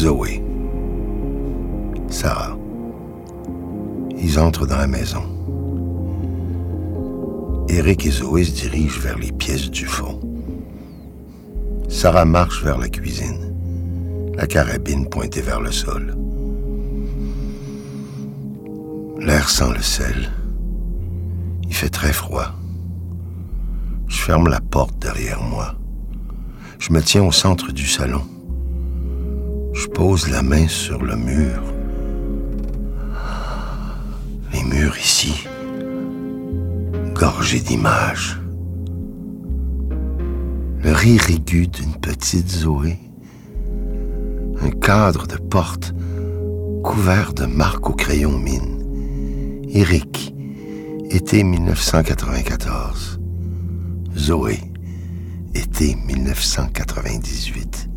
Zoé, Sarah. Ils entrent dans la maison. Eric et Zoé se dirigent vers les pièces du fond. Sarah marche vers la cuisine, la carabine pointée vers le sol. L'air sent le sel. Il fait très froid. Je ferme la porte derrière moi. Je me tiens au centre du salon. Je pose la main sur le mur. Les murs ici, gorgés d'images. Le rire aigu d'une petite Zoé. Un cadre de porte couvert de marques au crayon mine. Eric, été 1994. Zoé, été 1998.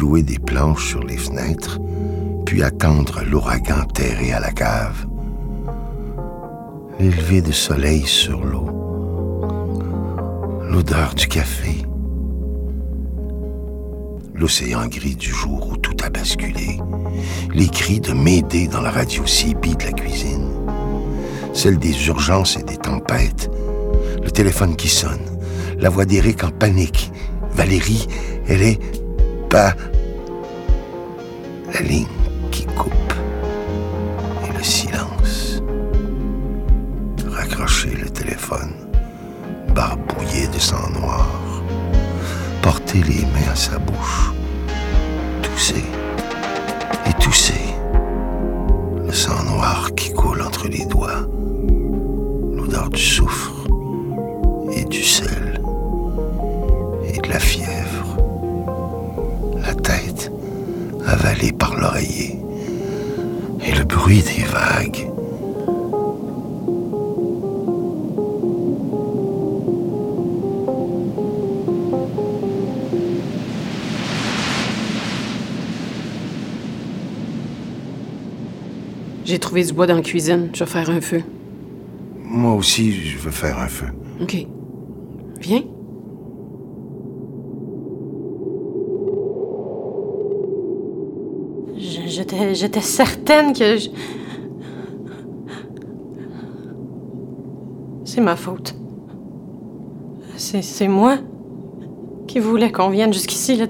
Clouer des planches sur les fenêtres, puis attendre l'ouragan terré à la cave. L'élevé de soleil sur l'eau. L'odeur du café. L'océan gris du jour où tout a basculé. Les cris de m'aider dans la radio CB de la cuisine. Celle des urgences et des tempêtes. Le téléphone qui sonne. La voix d'Éric en panique. Valérie, elle est pas... La ligne qui coupe. Et le silence. Raccrocher le téléphone. Barbouillé de sang noir. Porter les mains à sa bouche. Tousser. Et tousser. Le sang noir qui coule entre les doigts. L'odeur du soufre par l'oreiller et le bruit des vagues. J'ai trouvé du bois dans la cuisine. Je vais faire un feu. Moi aussi, je veux faire un feu. OK. Viens. Je- J'étais, certaine que. C'est ma faute. C'est, moi qui voulais qu'on vienne jusqu'ici.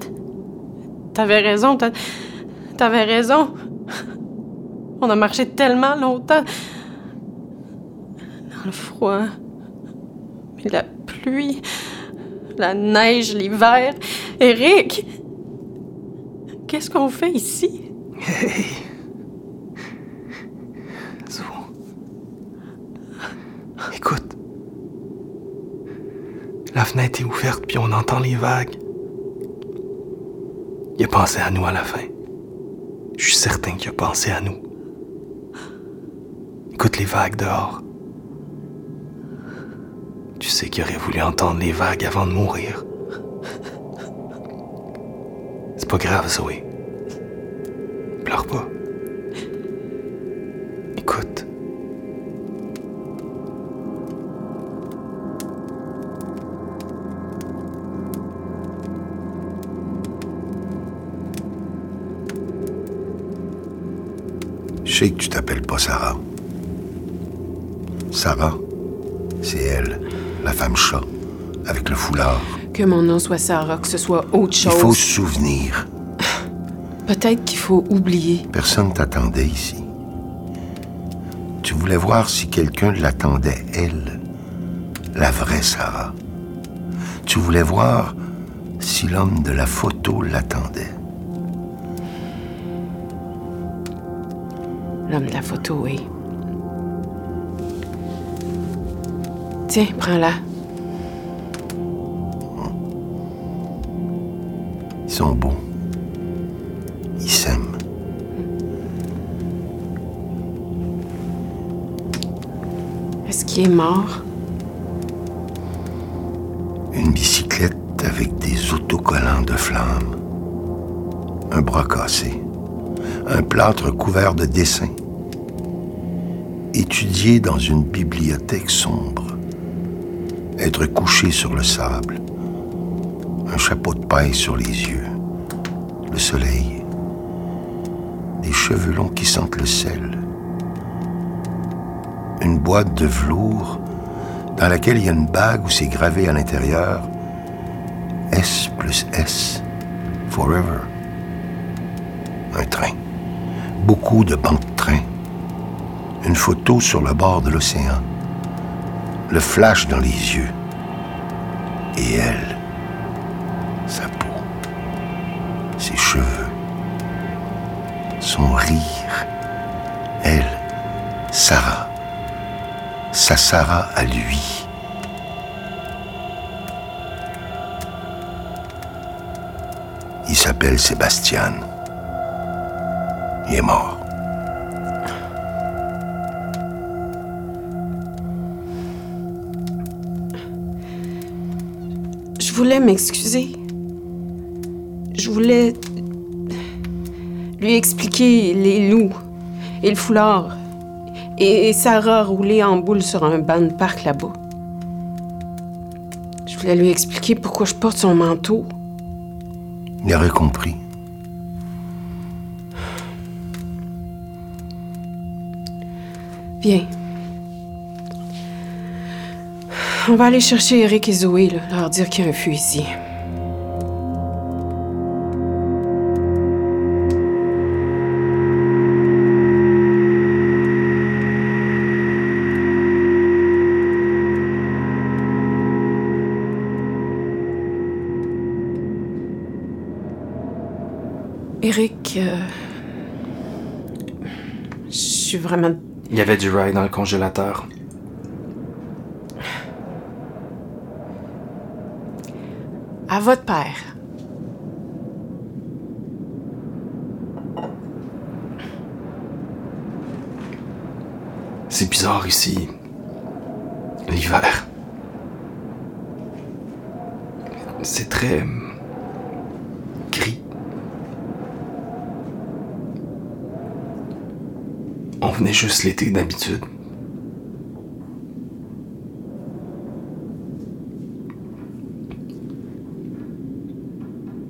T'avais raison, t'a- t'avais raison. On a marché tellement longtemps. Dans le froid. Mais la pluie, la neige, l'hiver. Eric! Qu'est-ce qu'on fait ici? Hey! Zo. Écoute. La fenêtre est ouverte, puis on entend les vagues. Il a pensé à nous à la fin. Je suis certain qu'il a pensé à nous. Écoute les vagues dehors. Tu sais qu'il aurait voulu entendre les vagues avant de mourir. C'est pas grave, Zoé. Pas. Écoute. Je sais que tu t'appelles pas Sarah. Sarah, c'est elle, la femme chat, avec le foulard. Que mon nom soit Sarah, que ce soit autre Il faut chose. se souvenir. Peut-être qu'il faut oublier. Personne t'attendait ici. Tu voulais voir si quelqu'un l'attendait, elle, la vraie Sarah. Tu voulais voir si l'homme de la photo l'attendait. L'homme de la photo, oui. Tiens, prends-la. Ils sont beaux. Qu'il est mort? Une bicyclette avec des autocollants de flammes. Un bras cassé. Un plâtre couvert de dessins. Étudier dans une bibliothèque sombre. Être couché sur le sable. Un chapeau de paille sur les yeux. Le soleil. Des cheveux longs qui sentent le sel. Une boîte de velours dans laquelle il y a une bague où c'est gravé à l'intérieur S plus S, forever. Un train. Beaucoup de bancs de train. Une photo sur le bord de l'océan. Le flash dans les yeux. Et elle, sa peau, ses cheveux, son rire. Elle, Sarah. Sa Sarah à lui. Il s'appelle Sébastien. Il est mort. Je voulais m'excuser. Je voulais lui expliquer les loups et le foulard et Sarah rouler en boule sur un banc de parc là-bas. Je voulais lui expliquer pourquoi je porte son manteau. Il aurait compris. Viens. On va aller chercher Eric et Zoé, là, leur dire qu'il y a un feu euh, je suis vraiment Il y avait du rye dans le congélateur. à votre père. C'est bizarre ici. L'hiver. C'est très. hum, gris. On venait juste l'été d'habitude.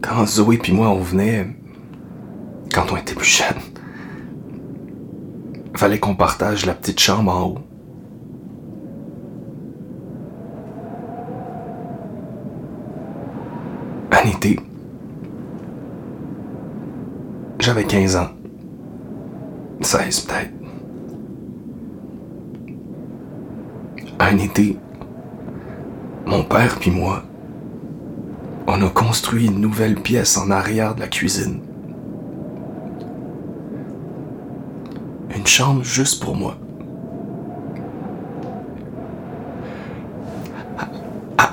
Quand Zoé puis moi on venait, quand on était plus jeunes, fallait qu'on partage la petite chambre en haut. Un été, j'avais 15 ans. 16 peut-être. Un été, mon père puis moi, on a construit une nouvelle pièce en arrière de la cuisine. Une chambre juste pour moi.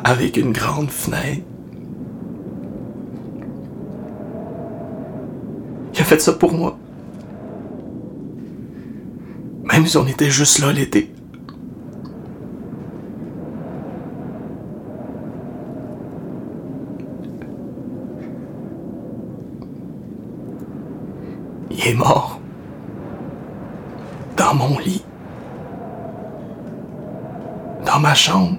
Avec une grande fenêtre. Il a fait ça pour moi. Même si on était juste là l'été. Il est mort. Dans mon lit. Dans ma chambre.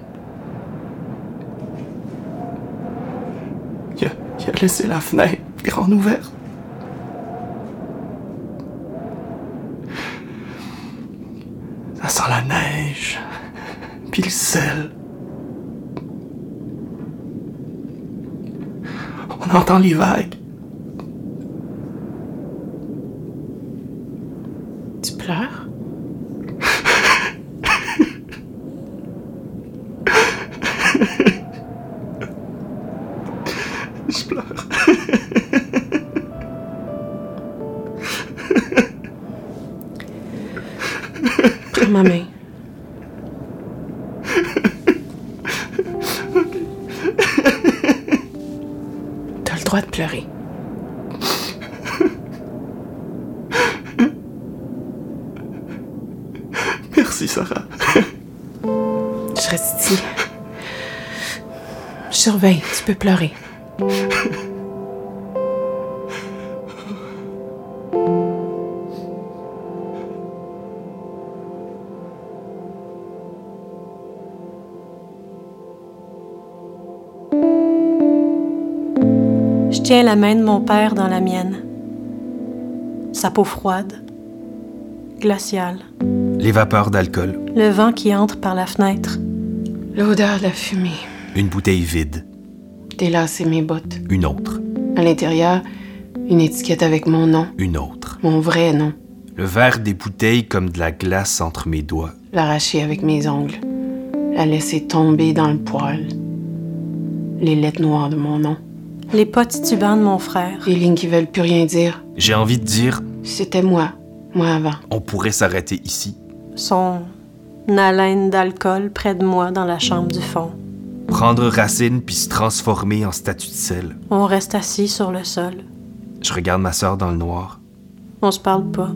Il a, a laissé la fenêtre grande ouverte. Ça sent la neige. Puis le sel. On entend les vagues. Ma main. T'as le droit de pleurer. Merci, Sarah. Je reste ici. Je surveille. Tu peux pleurer. tiens la main de mon père dans la mienne. Sa peau froide, glaciale. Les vapeurs d'alcool. Le vent qui entre par la fenêtre. L'odeur de la fumée. Une bouteille vide. Délasser mes bottes. Une autre. À l'intérieur, une étiquette avec mon nom. Une autre. Mon vrai nom. Le verre des bouteilles comme de la glace entre mes doigts. L'arracher avec mes ongles. La laisser tomber dans le poêle. Les lettres noires de mon nom. Les pas titubants de mon frère. Les lignes qui veulent plus rien dire. J'ai envie de dire, C'était moi. Moi avant. on pourrait s'arrêter ici. Son haleine d'alcool près de moi dans la chambre du fond. Prendre racine puis se transformer en statue de sel. On reste assis sur le sol. Je regarde ma sœur dans le noir. On se parle pas.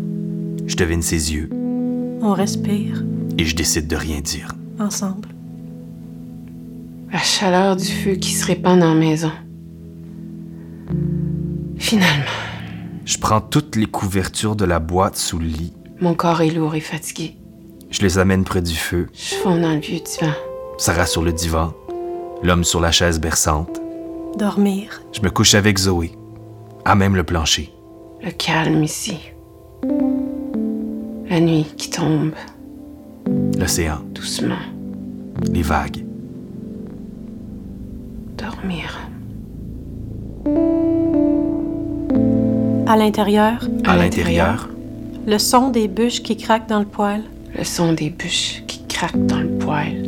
Je devine ses yeux. On respire Et je décide de rien dire. ensemble. La chaleur du feu qui se répand dans la maison. Finalement, Je prends toutes les couvertures de la boîte sous le lit. mon corps est lourd et fatigué. Je les amène près du feu. Je fonds dans le vieux divan. Sarah sur le divan. L'homme sur la chaise berçante. Dormir. Je me couche avec Zoé. À même le plancher. Le calme ici. La nuit qui tombe L'océan. doucement. Les vagues. Dormir. À l'intérieur, À l'intérieur. le son des bûches qui craquent dans le poêle. Le son des bûches qui craquent dans le poêle.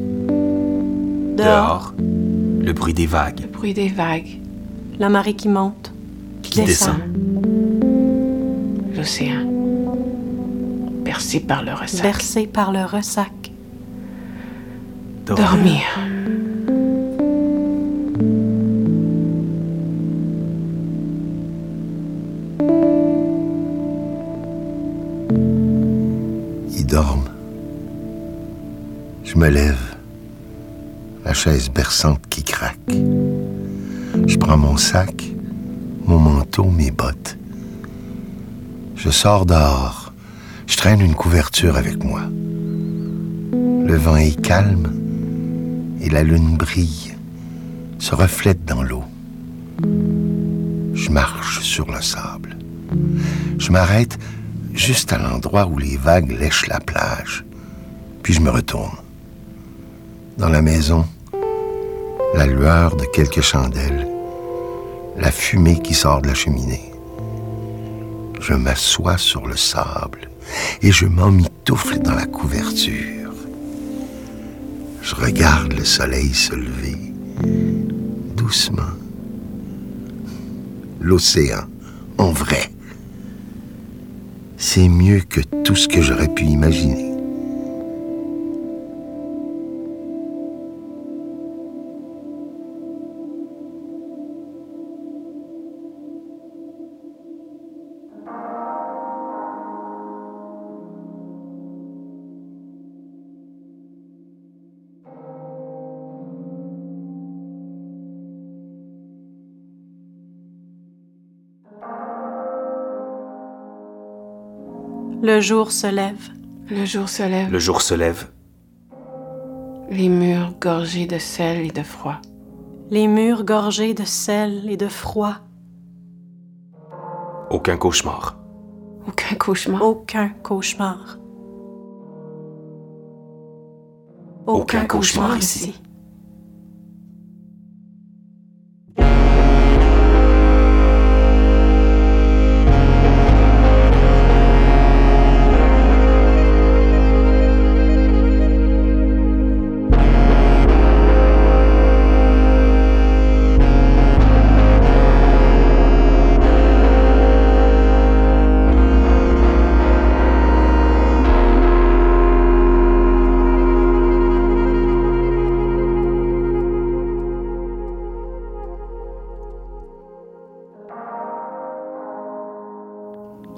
Dehors, Dehors. Le bruit des vagues. Le bruit des vagues la marée qui monte. Qui descend. L'océan. Bercé par le ressac. Bercé par le ressac. Dormir. Je me lève, la chaise berçante qui craque. Je prends mon sac, mon manteau, mes bottes. Je sors dehors. Je traîne une couverture avec moi. Le vent est calme et la lune brille, se reflète dans l'eau. Je marche sur le sable. Je m'arrête juste à l'endroit où les vagues lèchent la plage. Puis je me retourne. Dans la maison, la lueur de quelques chandelles, la fumée qui sort de la cheminée. Je m'assois sur le sable et je m'emmitoufle dans la couverture. Je regarde le soleil se lever, doucement. L'océan, en vrai. C'est mieux que tout ce que j'aurais pu imaginer. Le jour se lève. Le jour se lève. Le jour se lève. Les murs gorgés de sel et de froid. Les murs gorgés de sel et de froid. Aucun cauchemar. Aucun cauchemar. Aucun cauchemar. Aucun cauchemar ici.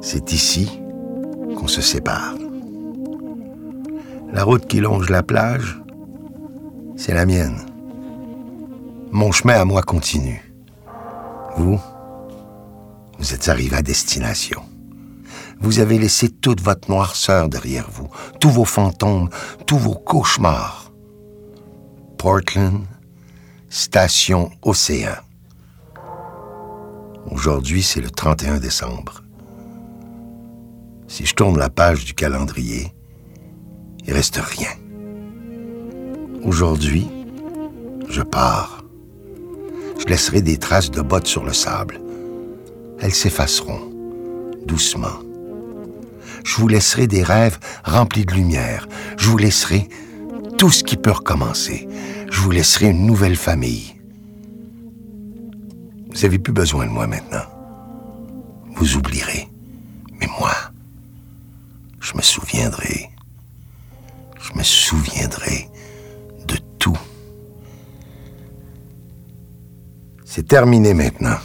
C'est ici qu'on se sépare. La route qui longe la plage, c'est la mienne. Mon chemin à moi continue. Vous, vous êtes arrivé à destination. Vous avez laissé toute votre noirceur derrière vous, tous vos fantômes, tous vos cauchemars. Portland, station Océan. Aujourd'hui, c'est le 31 décembre. Si je tourne la page du calendrier, il reste rien. Aujourd'hui, je pars. Je laisserai des traces de bottes sur le sable. Elles s'effaceront, doucement. Je vous laisserai des rêves remplis de lumière. Je vous laisserai tout ce qui peut recommencer. Je vous laisserai une nouvelle famille. Vous avez plus besoin de moi maintenant. Vous oublierez. Je me souviendrai. Je me souviendrai de tout. C'est terminé maintenant.